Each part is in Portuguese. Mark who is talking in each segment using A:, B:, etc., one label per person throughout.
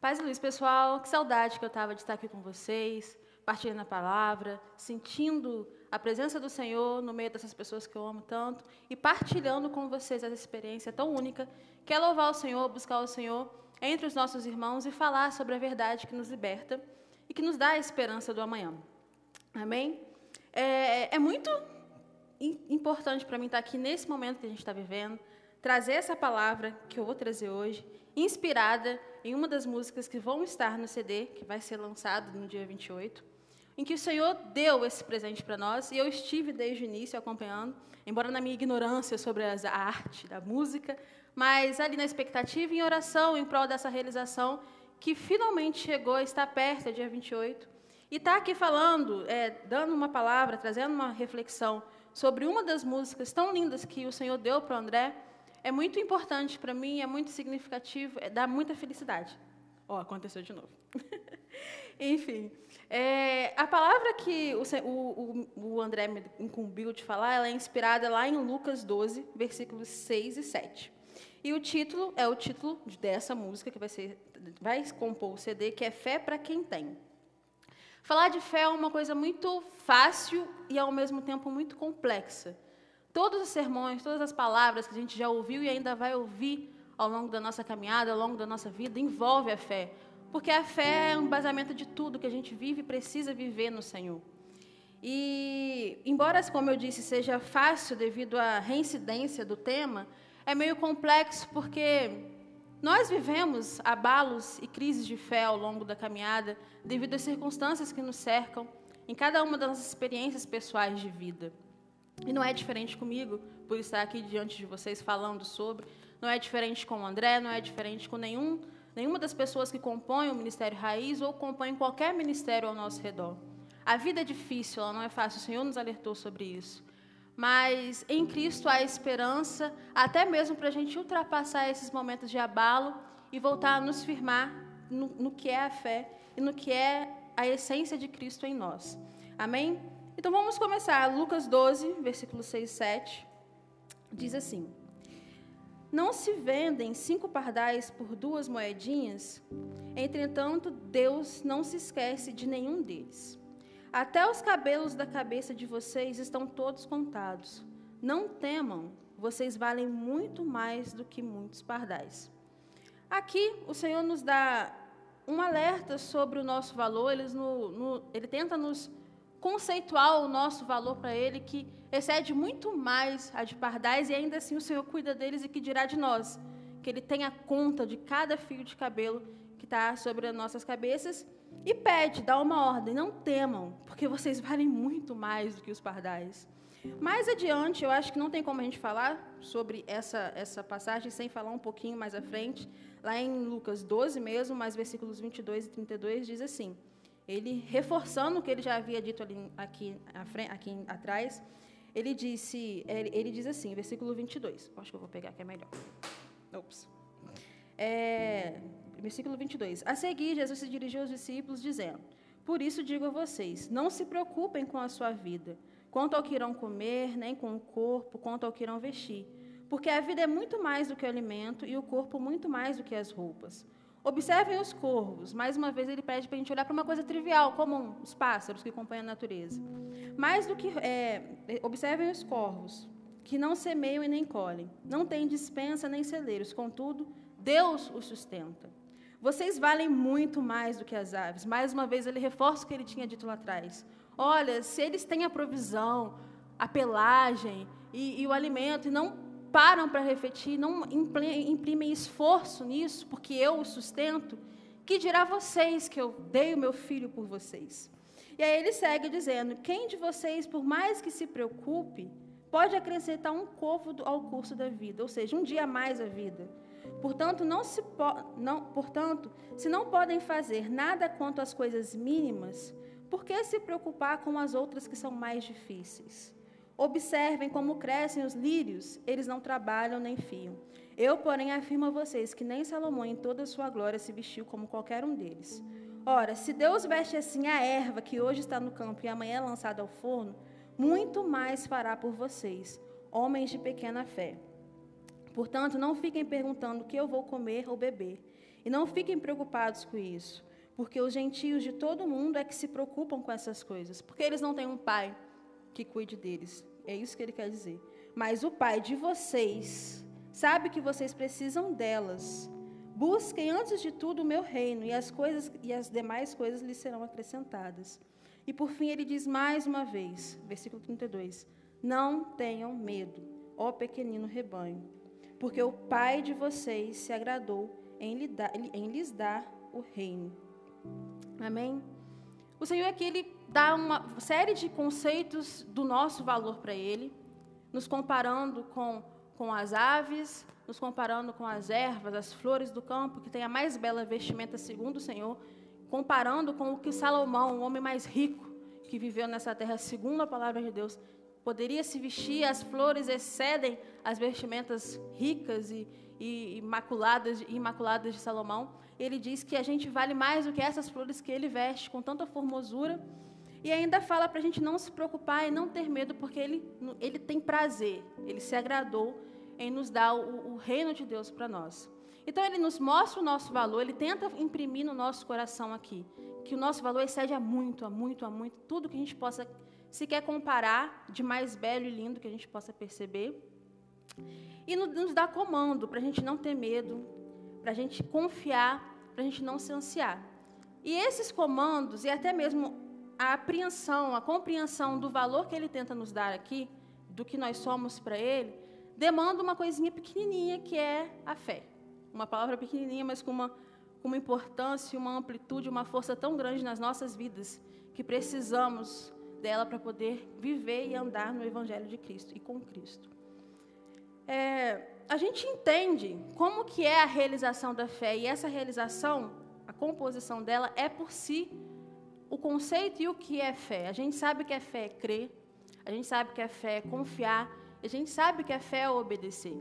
A: Paz e luz, pessoal. Que saudade que eu estava de estar aqui com vocês, partilhando a palavra, sentindo a presença do Senhor no meio dessas pessoas que eu amo tanto e partilhando com vocês essa experiência tão única que é louvar o Senhor, buscar o Senhor entre os nossos irmãos e falar sobre a verdade que nos liberta e que nos dá a esperança do amanhã. Amém? É, é muito importante para mim estar aqui nesse momento que a gente está vivendo, trazer essa palavra que eu vou trazer hoje, inspirada em uma das músicas que vão estar no CD, que vai ser lançado no dia 28, em que o Senhor deu esse presente para nós, e eu estive desde o início acompanhando, embora na minha ignorância sobre a arte da música, mas ali na expectativa, em oração, em prol dessa realização, que finalmente chegou, está perto, é dia 28, e está aqui falando, é, dando uma palavra, trazendo uma reflexão sobre uma das músicas tão lindas que o Senhor deu para o André, é muito importante para mim, é muito significativo, é, dá muita felicidade. Ó, oh, aconteceu de novo. Enfim, é, a palavra que o, o, o, André me incumbiu de falar, ela é inspirada lá em Lucas 12, versículos 6 e 7. E o título é o título dessa música que vai, ser, vai compor o CD, que é Fé para quem tem. Falar de fé é uma coisa muito fácil e, ao mesmo tempo, muito complexa. Todos os sermões, todas as palavras que a gente já ouviu e ainda vai ouvir ao longo da nossa caminhada, ao longo da nossa vida, envolve a fé. Porque a fé é um basamento de tudo que a gente vive e precisa viver no Senhor. E, embora, como eu disse, seja fácil devido à reincidência do tema, é meio complexo porque nós vivemos abalos e crises de fé ao longo da caminhada devido às circunstâncias que nos cercam em cada uma das nossas experiências pessoais de vida. E não é diferente comigo, por estar aqui diante de vocês falando sobre, não é diferente com o André, não é diferente com nenhum, nenhuma das pessoas que compõem o Ministério Raiz ou compõem qualquer ministério ao nosso redor. A vida é difícil, ela não é fácil, o Senhor nos alertou sobre isso mas em Cristo há esperança, até mesmo para a gente ultrapassar esses momentos de abalo e voltar a nos firmar no, no, que é a fé e no que é a essência de Cristo em nós. Amém? Então vamos começar. Lucas 12, versículo 6 e 7, diz assim: Não se vendem cinco pardais por duas moedinhas? Entretanto, Deus não se esquece de nenhum deles. Até os cabelos da cabeça de vocês estão todos contados. Não temam, vocês valem muito mais do que muitos pardais. Aqui, o Senhor nos dá um alerta sobre o nosso valor, ele, no, no, ele tenta nos conceituar o nosso valor para Ele, que excede muito mais a de pardais, e ainda assim o Senhor cuida deles e que dirá de nós, que Ele tenha conta de cada fio de cabelo que está sobre as nossas cabeças e pede, dá uma ordem: não temam, porque vocês valem muito mais do que os pardais. Mais adiante, eu acho que não tem como a gente falar sobre essa, essa passagem sem falar um pouquinho mais à frente. Lá em Lucas 12 mesmo, mais versículos 22 e 32, diz assim: ele reforçando o que ele já havia dito ali, aqui, aqui atrás, ele disse, ele, ele diz assim, versículo 22. Acho que eu vou pegar que é melhor. Ops. É, versículo 22. A seguir, Jesus se dirigiu aos discípulos, dizendo: Por isso digo a vocês: não se preocupem com a sua vida, quanto ao que irão comer, nem com o corpo, quanto ao que irão vestir. Porque a vida é muito mais do que o alimento e o corpo muito mais do que as roupas. Observem os corvos. Mais uma vez, ele pede para a gente olhar para uma coisa trivial, como os pássaros que acompanham a natureza. Mais do que. É, observem os corvos, que não semeiam e nem colhem, não têm dispensa nem celeiros, contudo, Deus os sustenta. Vocês valem muito mais do que as aves. Mais uma vez, ele reforça o que ele tinha dito lá atrás. Olha, se eles têm a provisão, a pelagem e, e o alimento, e não param para refletir, não imprimem esforço nisso, porque eu os sustento, que dirá vocês que eu dei o meu filho por vocês? E aí ele segue dizendo: Quem de vocês, por mais que se preocupe, pode acrescentar um côvado ao curso da vida, ou seja, um dia a mais a vida? Portanto, não se não, portanto, se não podem fazer nada quanto às coisas mínimas, por que se preocupar com as outras que são mais difíceis? Observem como crescem os lírios, eles não trabalham nem fiam. Eu, porém, afirmo a vocês que nem Salomão, em toda a sua glória, se vestiu como qualquer um deles. Ora, se Deus veste assim a erva que hoje está no campo e amanhã é lançada ao forno, muito mais fará por vocês, homens de pequena fé. Portanto, não fiquem perguntando o que eu vou comer ou beber, E não fiquem preocupados com isso, porque os gentios de todo mundo é que se preocupam com essas coisas, porque eles não têm um pai que cuide deles. É isso que ele quer dizer. Mas o pai de vocês sabe que vocês precisam delas. Busquem antes de tudo o meu reino e as coisas e as demais coisas lhes serão acrescentadas. E por fim ele diz mais uma vez, versículo 32: Não tenham medo, ó pequenino rebanho, porque o Pai de vocês se agradou em, lhe dar, em lhes dar o reino. Amém? O Senhor aqui ele dá uma série de conceitos do nosso valor para ele, nos comparando com, com as aves, nos comparando com as ervas, as flores do campo, que tem a mais bela vestimenta segundo o Senhor, comparando com o que Salomão, o homem mais rico que viveu nessa terra, segundo a palavra de Deus, poderia se vestir, as flores excedem as vestimentas ricas e, e imaculadas, imaculadas de Salomão. Ele diz que a gente vale mais do que essas flores que ele veste com tanta formosura. E ainda fala para a gente não se preocupar e não ter medo, porque ele, ele tem prazer, ele se agradou em nos dar o, o reino de Deus para nós. Então ele nos mostra o nosso valor, ele tenta imprimir no nosso coração aqui que o nosso valor excede a muito, a muito, a muito, tudo que a gente possa sequer comparar de mais belo e lindo que a gente possa perceber. E nos dá comando para a gente não ter medo, para a gente confiar, para a gente não se ansiar. E esses comandos, e até mesmo a apreensão, a compreensão do valor que ele tenta nos dar aqui, do que nós somos para ele, demanda uma coisinha pequenininha que é a fé uma palavra pequenininha, mas com uma, com uma importância, uma amplitude, uma força tão grande nas nossas vidas, que precisamos dela para poder viver e andar no Evangelho de Cristo e com Cristo. É, a gente entende como que é a realização da fé, e essa realização, a composição dela, é por si o conceito e o que é fé. A gente sabe que a fé é crer, a gente sabe que a fé é confiar, a gente sabe que a fé é obedecer.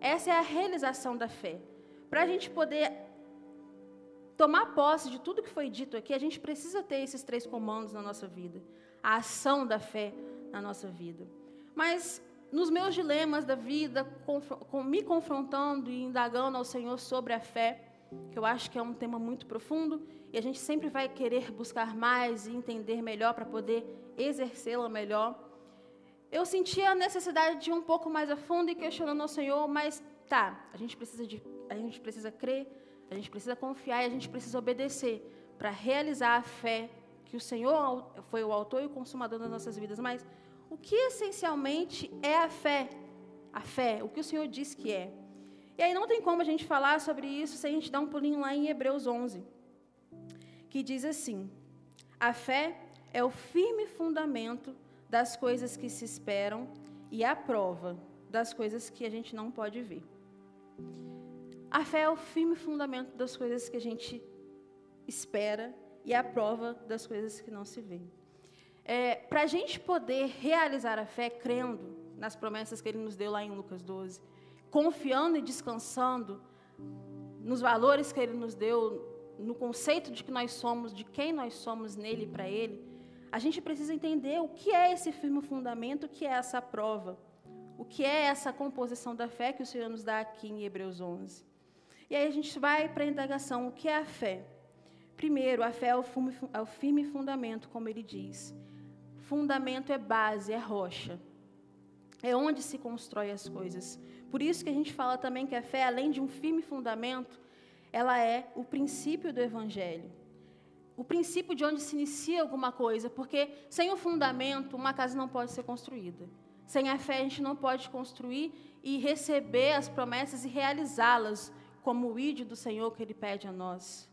A: Essa é a realização da fé. Para a gente poder tomar posse de tudo que foi dito aqui, a gente precisa ter esses três comandos na nossa vida. A ação da fé na nossa vida. Mas nos meus dilemas da vida, me confrontando e indagando ao Senhor sobre a fé, que eu acho que é um tema muito profundo, e a gente sempre vai querer buscar mais e entender melhor para poder exercê-la melhor. Eu senti a necessidade de ir um pouco mais a fundo e questionando ao Senhor, mas tá, a gente precisa de a gente precisa crer, a gente precisa confiar e a gente precisa obedecer para realizar a fé que o Senhor foi o autor e o consumador das nossas vidas. Mas o que essencialmente é a fé? A fé, o que o Senhor diz que é. E aí não tem como a gente falar sobre isso sem a gente dar um pulinho lá em Hebreus 11, que diz assim: A fé é o firme fundamento das coisas que se esperam e a prova das coisas que a gente não pode ver. A fé é o firme fundamento das coisas que a gente espera e a prova das coisas que não se vê. É, Para a gente poder realizar a fé crendo nas promessas que ele nos deu lá em Lucas 12, confiando e descansando nos valores que ele nos deu, no conceito de que nós somos, de quem nós somos nele e para ele, a gente precisa entender o que é esse firme fundamento, o que é essa prova, o que é essa composição da fé que o Senhor nos dá aqui em Hebreus 11. E aí a gente vai para a indagação: o que é a fé? Primeiro, a fé é o, firme, é o firme fundamento, como ele diz. Fundamento é base, é rocha. É onde se constrói as coisas. Por isso que a gente fala também que a fé, além de um firme fundamento, ela é o princípio do evangelho. O princípio de onde se inicia alguma coisa, porque sem o fundamento, uma casa não pode ser construída. Sem a fé, a gente não pode construir e receber as promessas e realizá-las como o ídolo do Senhor que Ele pede a nós.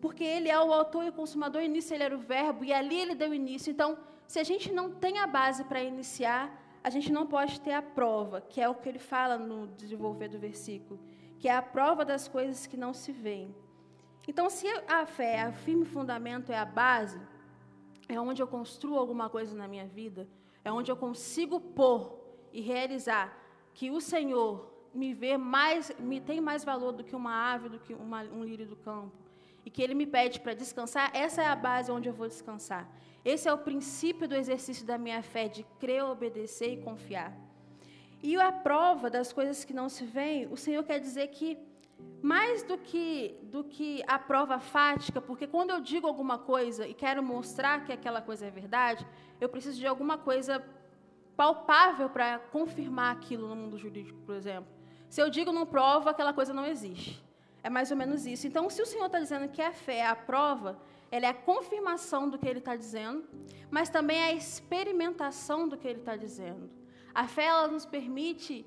A: Porque Ele é o autor e o consumador, início Ele era o verbo, e ali Ele deu início. Então, se a gente não tem a base para iniciar, a gente não pode ter a prova, que é o que Ele fala no desenvolver do versículo, que é a prova das coisas que não se veem. Então, se a fé, o firme fundamento é a base, é onde eu construo alguma coisa na minha vida, é onde eu consigo pôr e realizar que o Senhor me vê mais, me tem mais valor do que uma ave, do que uma, um lírio do campo. E que ele me pede para descansar, essa é a base onde eu vou descansar. Esse é o princípio do exercício da minha fé, de crer, obedecer e confiar. E a prova das coisas que não se veem, o Senhor quer dizer que mais do que, do que a prova fática, porque quando eu digo alguma coisa e quero mostrar que aquela coisa é verdade, eu preciso de alguma coisa palpável para confirmar aquilo no mundo jurídico, por exemplo. Se eu digo não prova, aquela coisa não existe. É mais ou menos isso. Então, se o Senhor está dizendo que a fé é a prova, ela é a confirmação do que Ele está dizendo, mas também é a experimentação do que Ele está dizendo. A fé ela nos permite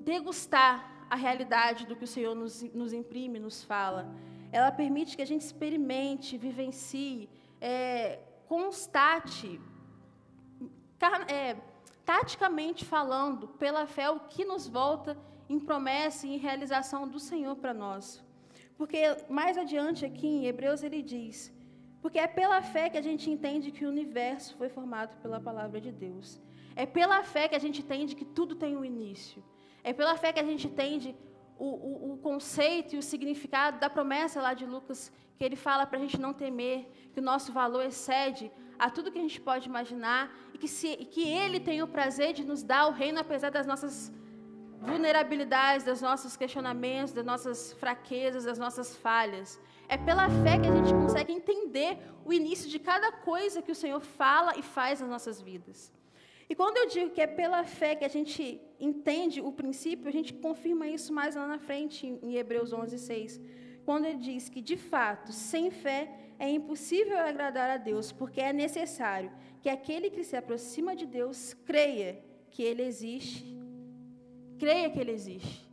A: degustar a realidade do que o Senhor nos, nos imprime, nos fala. Ela permite que a gente experimente, vivencie, é, constate, é, taticamente falando, pela fé, o que nos volta em promessa e em realização do Senhor para nós. Porque mais adiante aqui em Hebreus ele diz: porque é pela fé que a gente entende que o universo foi formado pela palavra de Deus. É pela fé que a gente entende que tudo tem um início. É pela fé que a gente entende o, o, o conceito e o significado da promessa lá de Lucas, que ele fala para a gente não temer, que o nosso valor excede a tudo que a gente pode imaginar e que, se, e que Ele tem o prazer de nos dar o reino apesar das nossas vulnerabilidades, dos nossos questionamentos, das nossas fraquezas, das nossas falhas. É pela fé que a gente consegue entender o início de cada coisa que o Senhor fala e faz nas nossas vidas. E quando eu digo que é pela fé que a gente entende o princípio, a gente confirma isso mais lá na frente, em Hebreus 11, 6. Quando ele diz que, de fato, sem fé é impossível agradar a Deus, porque é necessário que aquele que se aproxima de Deus creia que Ele existe. Creia que Ele existe.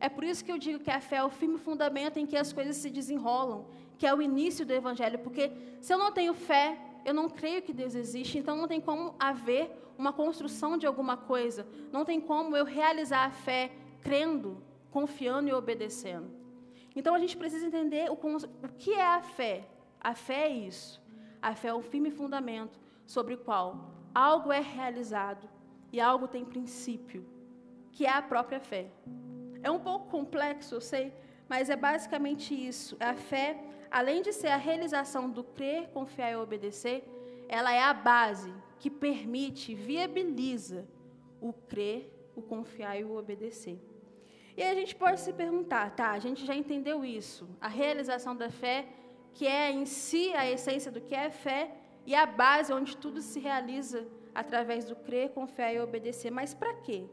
A: É por isso que eu digo que a fé é o firme fundamento em que as coisas se desenrolam, que é o início do Evangelho, porque se eu não tenho fé, eu não creio que Deus existe, então não tem como haver uma construção de alguma coisa, não tem como eu realizar a fé crendo, confiando e obedecendo. Então a gente precisa entender o, o que é a fé. A fé é isso. A fé é o firme fundamento sobre o qual algo é realizado e algo tem princípio, que é a própria fé. É um pouco complexo, eu sei, mas é basicamente isso. A fé, além de ser a realização do crer, confiar e obedecer, ela é a base que permite, viabiliza o crer, o confiar e o obedecer. E aí a gente pode se perguntar, tá, a gente já entendeu isso. A realização da fé que é em si a essência do que é fé e a base onde tudo se realiza através do crer, confiar e obedecer. Mas para quê?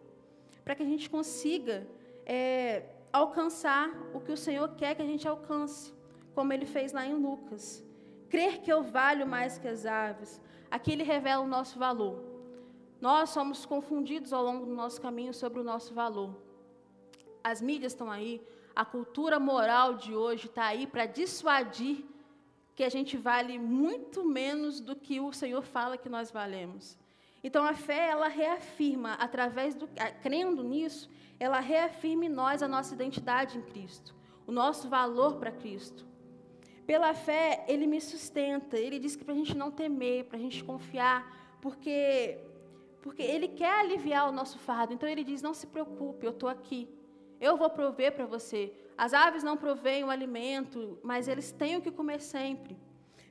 A: Para que a gente consiga é, alcançar o que o Senhor quer que a gente alcance, como ele fez lá em Lucas. Crer que eu valho mais que as aves. Aqui ele revela o nosso valor. Nós somos confundidos ao longo do nosso caminho sobre o nosso valor. As mídias estão aí, a cultura moral de hoje está aí para dissuadir que a gente vale muito menos do que o Senhor fala que nós valemos. Então a fé, ela reafirma, através do. crendo nisso, ela reafirma em nós a nossa identidade em Cristo, o nosso valor para Cristo. Pela fé, ele me sustenta, ele diz que para a gente não temer, para a gente confiar, porque, porque ele quer aliviar o nosso fardo. Então ele diz: não se preocupe, eu estou aqui. Eu vou prover para você. As aves não provêm o alimento, mas eles têm o que comer sempre.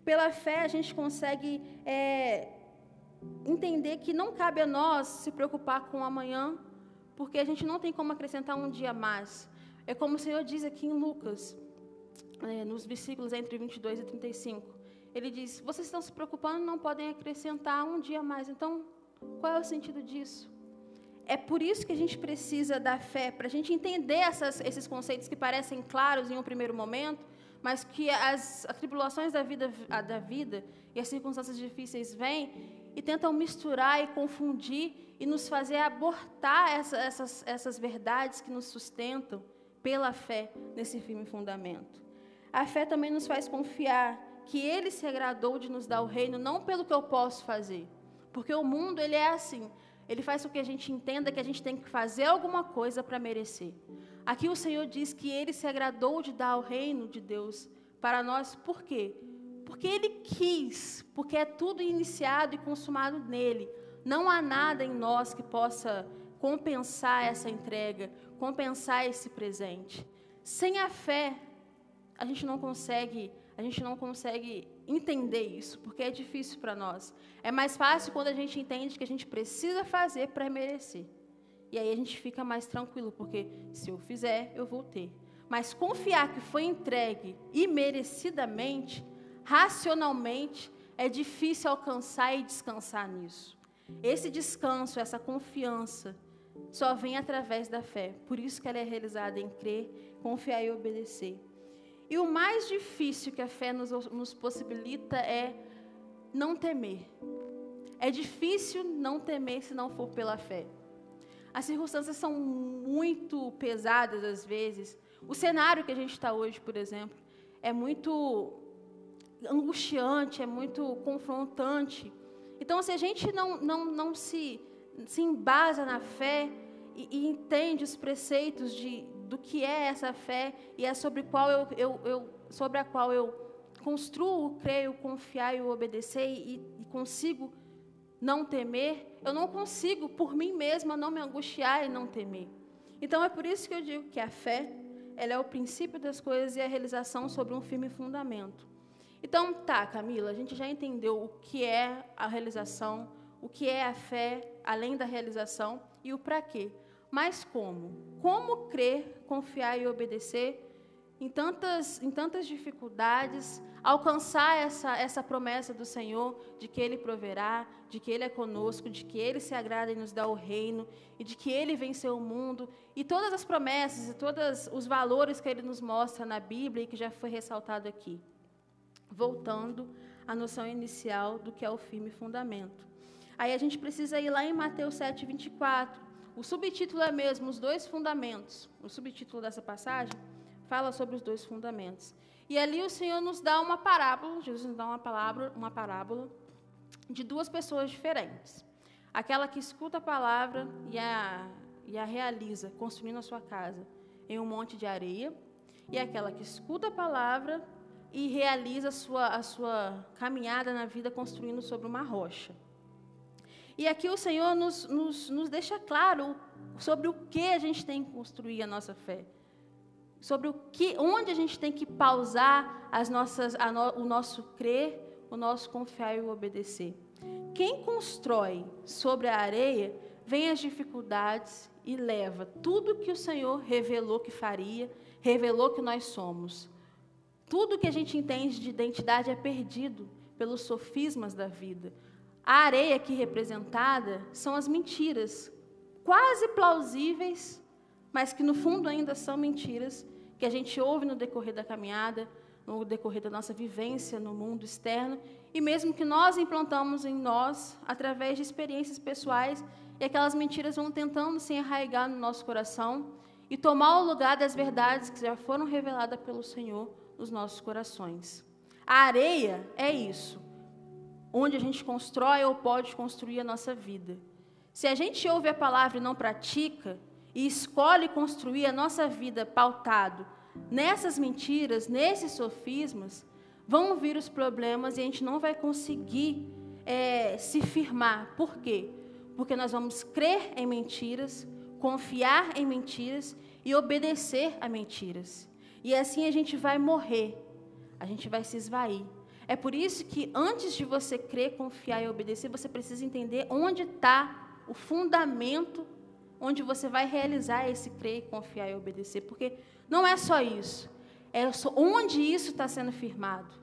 A: Pela fé, a gente consegue é, entender que não cabe a nós se preocupar com o amanhã, porque a gente não tem como acrescentar um dia mais. É como o Senhor diz aqui em Lucas, é, nos versículos entre 22 e 35. Ele diz: Vocês estão se preocupando, não podem acrescentar um dia mais. Então, qual é o sentido disso? é por isso que a gente precisa da fé, para a gente entender essas, esses conceitos que parecem claros em um primeiro momento, mas que as atribulações da vida, da vida e as circunstâncias difíceis vêm e tentam misturar e confundir e nos fazer abortar essa, essas, essas verdades que nos sustentam pela fé nesse firme fundamento. A fé também nos faz confiar que Ele se agradou de nos dar o reino não pelo que eu posso fazer, porque o mundo ele é assim. Ele faz com que a gente entenda que a gente tem que fazer alguma coisa para merecer. Aqui o Senhor diz que ele se agradou de dar o reino de Deus para nós, por quê? Porque ele quis, porque é tudo iniciado e consumado nele. Não há nada em nós que possa compensar essa entrega, compensar esse presente. Sem a fé, a gente não consegue, a gente não consegue entender isso, porque é difícil para nós. É mais fácil quando a gente entende que a gente precisa fazer para merecer. E aí a gente fica mais tranquilo, porque se eu fizer, eu vou ter. Mas confiar que foi entregue imerecidamente, racionalmente, é difícil alcançar e descansar nisso. Esse descanso, essa confiança, só vem através da fé. Por isso que ela é realizada em crer, confiar e obedecer. E o mais difícil que a fé nos, nos possibilita é não temer. É difícil não temer se não for pela fé. As circunstâncias são muito pesadas às vezes. O cenário que a gente está hoje, por exemplo, é muito angustiante, é muito confrontante. Então, se a gente não, não, não se, se embasa na fé e, e entende os preceitos de, do que é essa fé e é sobre, qual eu, eu, eu, sobre a qual eu construo, creio, confiar e obedecer e, e consigo não temer, eu não consigo por mim mesma não me angustiar e não temer. Então é por isso que eu digo que a fé, ela é o princípio das coisas e a realização sobre um firme fundamento. Então, tá, Camila, a gente já entendeu o que é a realização, o que é a fé, além da realização, e o para quê. Mas como? Como crer, confiar e obedecer em tantas, em tantas dificuldades, alcançar essa, essa promessa do Senhor de que Ele proverá, de que Ele é conosco, de que Ele se agrada em nos dar o reino e de que Ele venceu o mundo e todas as promessas e todos os valores que Ele nos mostra na Bíblia e que já foi ressaltado aqui voltando à noção inicial do que é o firme fundamento. Aí a gente precisa ir lá em Mateus 7, 24. O subtítulo é mesmo os dois fundamentos. O subtítulo dessa passagem fala sobre os dois fundamentos. E ali o Senhor nos dá uma parábola, Jesus nos dá uma palavra, uma parábola de duas pessoas diferentes. Aquela que escuta a palavra e a, e a realiza, construindo a sua casa em um monte de areia, e aquela que escuta a palavra e realiza a sua, a sua caminhada na vida construindo sobre uma rocha. E aqui o Senhor nos, nos, nos deixa claro sobre o que a gente tem que construir a nossa fé. Sobre o que, onde a gente tem que pausar as nossas, no, o nosso crer, o nosso confiar e o obedecer. Quem constrói sobre a areia, vem as dificuldades e leva tudo que o Senhor revelou que faria, revelou que nós somos. Tudo que a gente entende de identidade é perdido pelos sofismas da vida. A areia aqui representada são as mentiras, quase plausíveis, mas que no fundo ainda são mentiras, que a gente ouve no decorrer da caminhada, no decorrer da nossa vivência no mundo externo, e mesmo que nós implantamos em nós através de experiências pessoais, e aquelas mentiras vão tentando se enraigar no nosso coração e tomar o lugar das verdades que já foram reveladas pelo Senhor nos nossos corações. A areia é isso, onde a gente constrói ou pode construir a nossa vida. Se a gente ouve a palavra e não pratica, e escolhe construir a nossa vida pautado nessas mentiras, nesses sofismas, vão vir os problemas e a gente não vai conseguir é, se firmar. Por quê? Porque nós vamos crer em mentiras, confiar em mentiras e obedecer a mentiras. E assim a gente vai morrer, a gente vai se esvair. É por isso que antes de você crer, confiar e obedecer, você precisa entender onde está o fundamento onde você vai realizar esse crer, confiar e obedecer. Porque não é só isso. É onde isso está sendo firmado.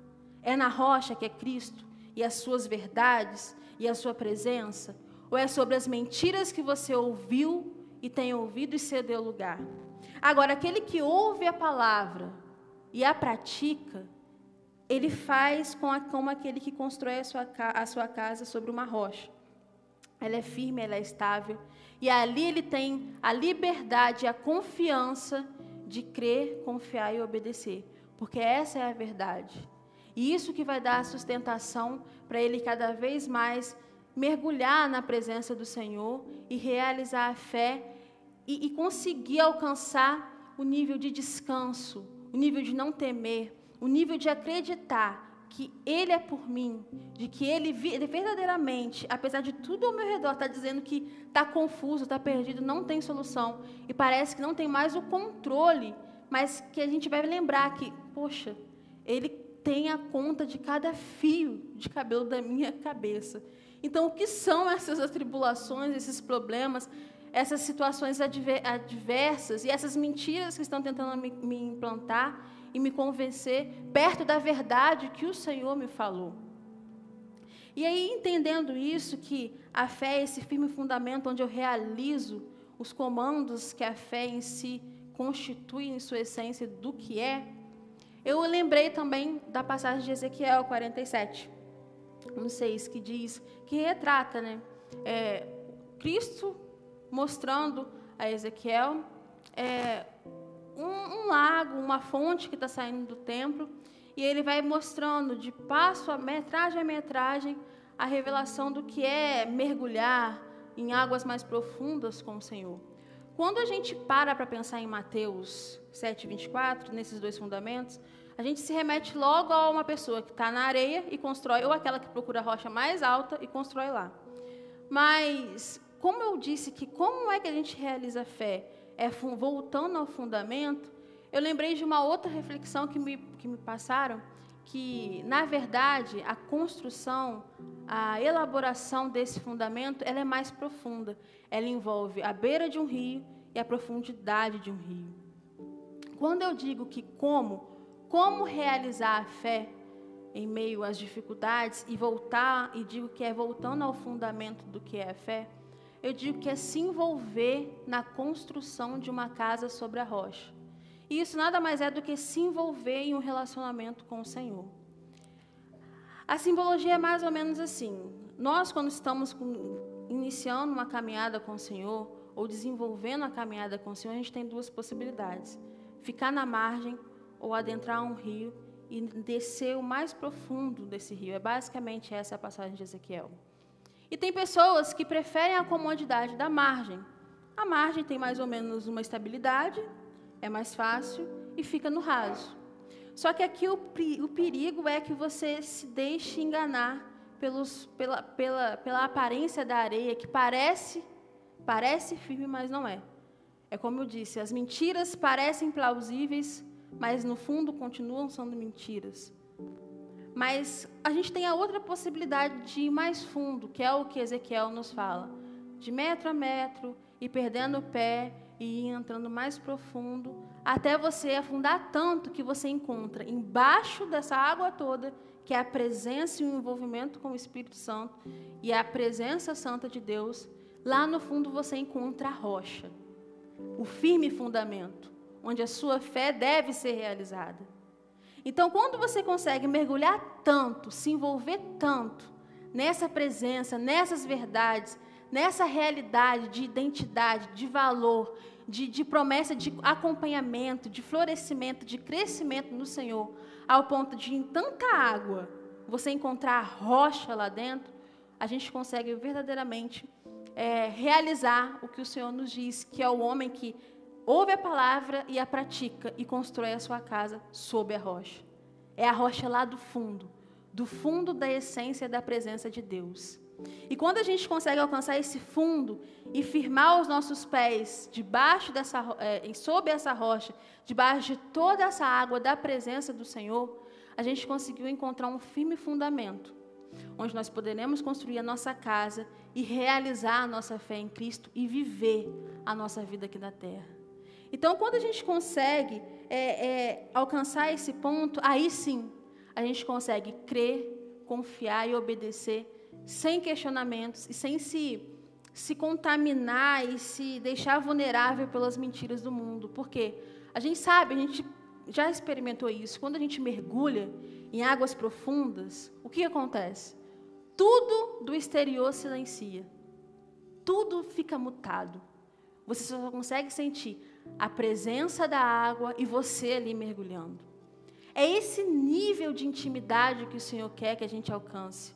A: É na rocha que é Cristo e as suas verdades e a sua presença? Ou é sobre as mentiras que você ouviu e tem ouvido e cedeu lugar? Agora, aquele que ouve a palavra e a pratica, ele faz com a, como aquele que constrói a sua, a sua casa sobre uma rocha. Ela é firme, ela é estável. E ali ele tem a liberdade, a confiança de crer, confiar e obedecer. Porque essa é a verdade. E isso que vai dar a sustentação para ele cada vez mais mergulhar na presença do Senhor e realizar a fé e, e conseguir alcançar o nível de descanso, o nível de não temer, o nível de acreditar que Ele é por mim, de que Ele verdadeiramente, apesar de tudo ao meu redor está dizendo que está confuso, está perdido, não tem solução e parece que não tem mais o controle, mas que a gente vai lembrar que, poxa, Ele tem a conta de cada fio de cabelo da minha cabeça. Então, o que são essas atribulações, esses problemas? essas situações adversas e essas mentiras que estão tentando me, me implantar e me convencer perto da verdade que o Senhor me falou. E aí, entendendo isso, que a fé é esse firme fundamento onde eu realizo os comandos que a fé em si constitui em sua essência do que é, eu lembrei também da passagem de Ezequiel 47, 6, que diz, que retrata, né? É, Cristo mostrando a Ezequiel é, um, um, lago, uma fonte que está saindo do templo, e ele vai mostrando de passo a metragem a metragem a revelação do que é mergulhar em águas mais profundas com o Senhor. Quando a gente para para pensar em Mateus 7, 24, nesses dois fundamentos, a gente se remete logo a uma pessoa que está na areia e constrói, ou aquela que procura a rocha mais alta e constrói lá. Mas, como eu disse que como é que a gente realiza a fé? É voltando ao fundamento, eu lembrei de uma outra reflexão que me, que me passaram, que, na verdade, a construção, a elaboração desse fundamento, ela é mais profunda. Ela envolve a beira de um rio e a profundidade de um rio. Quando eu digo que como, como realizar a fé em meio às dificuldades e voltar, e digo que é voltando ao fundamento do que é a fé, eu digo que é se envolver na construção de uma casa sobre a rocha. E isso nada mais é do que se envolver em um relacionamento com o Senhor. A simbologia é mais ou menos assim. Nós, quando estamos iniciando uma caminhada com o Senhor, ou desenvolvendo a caminhada com o Senhor, a gente tem duas possibilidades: ficar na margem ou adentrar um rio e descer o mais profundo desse rio. É basicamente essa a passagem de Ezequiel. E tem pessoas que preferem a comodidade da margem. A margem tem mais ou menos uma estabilidade, é mais fácil e fica no raso. Só que aqui o, o perigo é que você se deixe enganar pelos, pela, pela, pela aparência da areia, que parece, parece firme, mas não é. É como eu disse, as mentiras parecem plausíveis, mas no fundo continuam sendo mentiras. Mas a gente tem a outra possibilidade de ir mais fundo, que é o que Ezequiel nos fala. De metro a metro, e perdendo o pé, e ir entrando mais profundo, até você afundar tanto que você encontra embaixo dessa água toda, que é a presença e o envolvimento com o Espírito Santo e a presença santa de Deus, lá no fundo você encontra a rocha, o firme fundamento, onde a sua fé deve ser realizada. Então, quando você consegue mergulhar tanto, se envolver tanto nessa presença, nessas verdades, nessa realidade de identidade, de valor, de, de promessa de acompanhamento, de florescimento, de crescimento no Senhor, ao ponto de em tanta água você encontrar rocha lá dentro, a gente consegue verdadeiramente é, realizar o que o Senhor nos diz, que é o homem que ouve a palavra e a pratica e constrói a sua casa sob a rocha. É a rocha lá do fundo, do fundo da essência da presença de Deus. E quando a gente consegue alcançar esse fundo e firmar os nossos pés debaixo dessa, é, sob essa rocha, debaixo de toda essa água da presença do Senhor, a gente conseguiu encontrar um firme fundamento, onde nós poderemos construir a nossa casa e realizar a nossa fé em Cristo e viver a nossa vida aqui na terra. Então, quando a gente consegue é, é, alcançar esse ponto, aí sim a gente consegue crer, confiar e obedecer sem questionamentos e sem se, se contaminar e se deixar vulnerável pelas mentiras do mundo. Porque a gente sabe, a gente já experimentou isso. Quando a gente mergulha em águas profundas, o que acontece? Tudo do exterior silencia. Tudo fica mutado. Você só consegue sentir a presença da água e você ali mergulhando. É esse nível de intimidade que o Senhor quer que a gente alcance.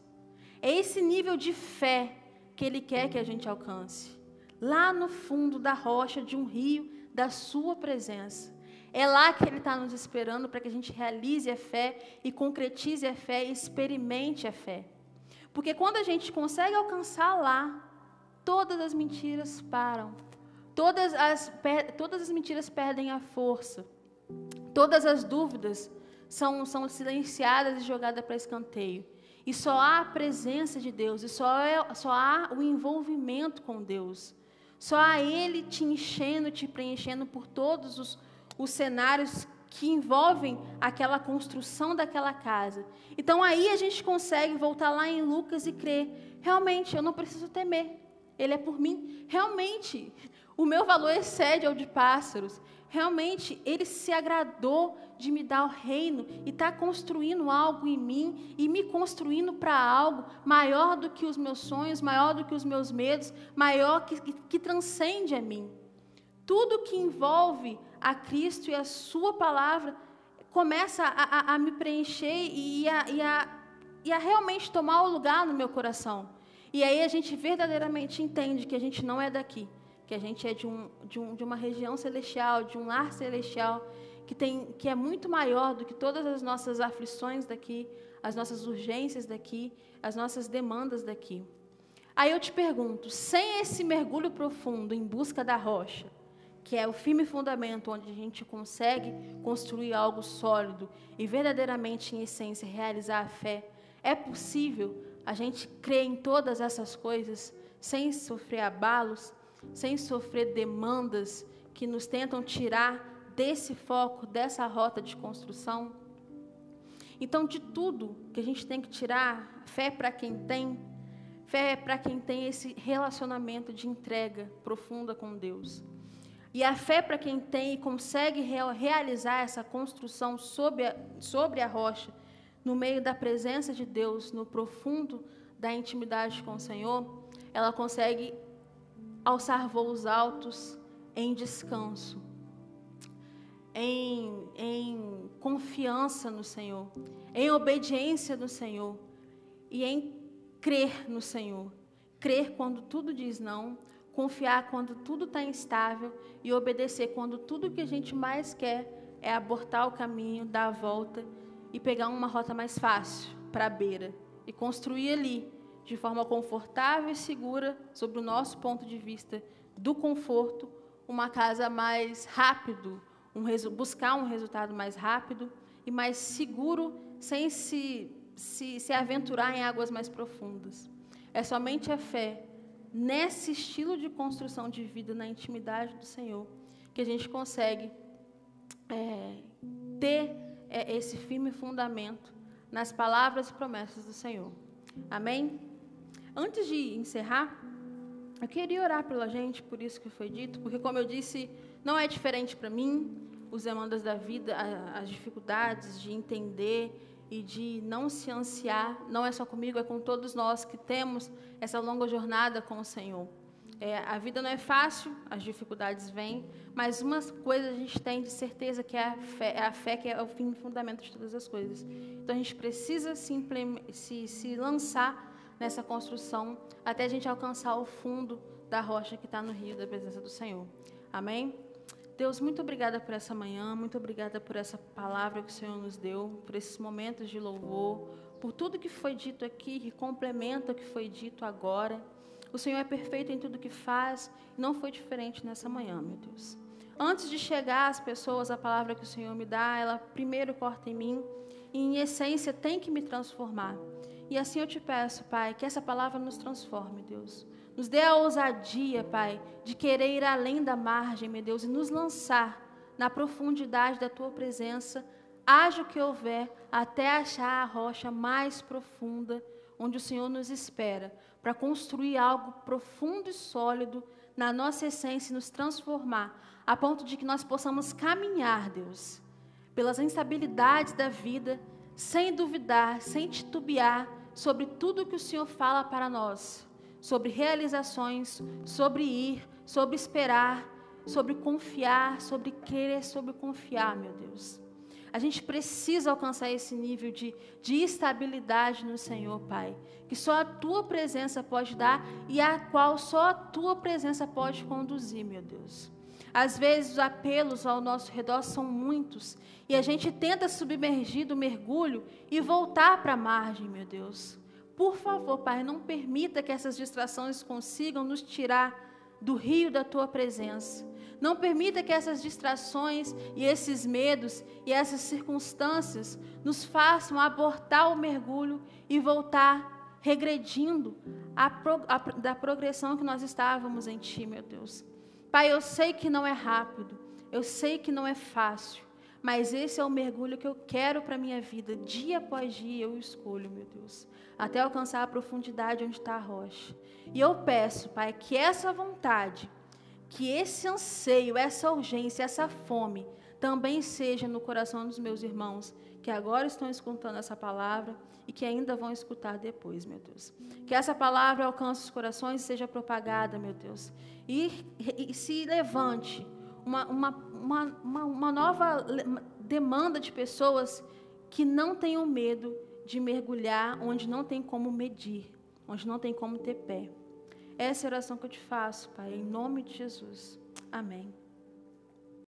A: É esse nível de fé que Ele quer que a gente alcance. Lá no fundo da rocha de um rio da Sua presença. É lá que Ele está nos esperando para que a gente realize a fé e concretize a fé e experimente a fé. Porque quando a gente consegue alcançar lá, todas as mentiras param. Todas as, todas as mentiras perdem a força. Todas as dúvidas são, são silenciadas e jogadas para escanteio. E só há a presença de Deus, e só, é, só há o envolvimento com Deus. Só a Ele te enchendo, te preenchendo por todos os, os cenários que envolvem aquela construção daquela casa. Então aí a gente consegue voltar lá em Lucas e crer: realmente, eu não preciso temer. Ele é por mim. Realmente, o meu valor excede ao de pássaros. Realmente, ele se agradou de me dar o reino e está construindo algo em mim e me construindo para algo maior do que os meus sonhos, maior do que os meus medos, maior que, que, que transcende a mim. Tudo que envolve a Cristo e a Sua palavra começa a, a, a me preencher e a, e, a, e a realmente tomar o lugar no meu coração. E aí a gente verdadeiramente entende que a gente não é daqui, que a gente é de, um, de, um, de uma região celestial, de um lar celestial, que, tem, que é muito maior do que todas as nossas aflições daqui, as nossas urgências daqui, as nossas demandas daqui. Aí eu te pergunto, sem esse mergulho profundo em busca da rocha, que é o firme fundamento onde a gente consegue construir algo sólido e verdadeiramente, em essência, realizar a fé, é possível a gente crê em todas essas coisas sem sofrer abalos, sem sofrer demandas que nos tentam tirar desse foco, dessa rota de construção. Então, de tudo que a gente tem que tirar, fé para quem tem, fé é para quem tem esse relacionamento de entrega profunda com Deus. E a fé para quem tem e consegue realizar essa construção sobre a, sobre a rocha no meio da presença de Deus, no profundo da intimidade com o Senhor, ela consegue alçar voos altos em descanso, em, em confiança no Senhor, em obediência no Senhor e em crer no Senhor. Crer quando tudo diz não, confiar quando tudo está instável e obedecer quando tudo que a gente mais quer é abortar o caminho, dar a volta e pegar uma rota mais fácil para a beira e construir ali, de forma confortável e segura, sobre o nosso ponto de vista do conforto, uma casa mais rápido, um buscar um resultado mais rápido e mais seguro, sem se, se, se aventurar em águas mais profundas. É somente a fé nesse estilo de construção de vida, na intimidade do Senhor, que a gente consegue é, ter é esse firme fundamento nas palavras e promessas do Senhor. Amém? Antes de encerrar, eu queria orar pela gente, por isso que foi dito, porque, como eu disse, não é diferente para mim os demandas da vida, as dificuldades de entender e de não se ansiar, não é só comigo, é com todos nós que temos essa longa jornada com o Senhor. É, a vida não é fácil, as dificuldades vêm, mas uma coisa a gente tem de certeza que é a fé, é a fé que é o fim fundamento de todas as coisas. Então a gente precisa se, se, se lançar nessa construção até a gente alcançar o fundo da rocha que está no rio da presença do Senhor. Amém? Deus, muito obrigada por essa manhã, muito obrigada por essa palavra que o Senhor nos deu, por esses momentos de louvor, por tudo que foi dito aqui, que complementa o que foi dito agora. O Senhor é perfeito em tudo que faz, e não foi diferente nessa manhã, meu Deus. Antes de chegar às pessoas, a palavra que o Senhor me dá, ela primeiro corta em mim, e em essência tem que me transformar. E assim eu te peço, Pai, que essa palavra nos transforme, Deus. Nos dê a ousadia, Pai, de querer ir além da margem, meu Deus, e nos lançar na profundidade da tua presença, haja o que houver, até achar a rocha mais profunda, onde o Senhor nos espera, para construir algo profundo e sólido na nossa essência e nos transformar, a ponto de que nós possamos caminhar, Deus, pelas instabilidades da vida, sem duvidar, sem titubear sobre tudo que o Senhor fala para nós, sobre realizações, sobre ir, sobre esperar, sobre confiar, sobre querer, sobre confiar, meu Deus. A gente precisa alcançar esse nível de, de estabilidade no Senhor, Pai, que só a tua presença pode dar e a qual só a tua presença pode conduzir, meu Deus. Às vezes os apelos ao nosso redor são muitos e a gente tenta submergir do mergulho e voltar para a margem, meu Deus. Por favor, Pai, não permita que essas distrações consigam nos tirar do rio da tua presença. Não permita que essas distrações e esses medos e essas circunstâncias nos façam abortar o mergulho e voltar regredindo a, a, da progressão que nós estávamos em Ti, meu Deus. Pai, eu sei que não é rápido, eu sei que não é fácil, mas esse é o mergulho que eu quero para a minha vida. Dia após dia eu escolho, meu Deus, até alcançar a profundidade onde está a rocha. E eu peço, Pai, que essa vontade, que esse anseio, essa urgência, essa fome, também seja no coração dos meus irmãos que agora estão escutando essa palavra e que ainda vão escutar depois, meu Deus. Que essa palavra alcance os corações e seja propagada, meu Deus. E, e se levante uma, uma, uma, uma, nova demanda de pessoas que não tenham medo de mergulhar onde não tem como medir, onde não tem como ter pé. Essa é a oração que eu te faço, Pai, em nome de Jesus. Amém.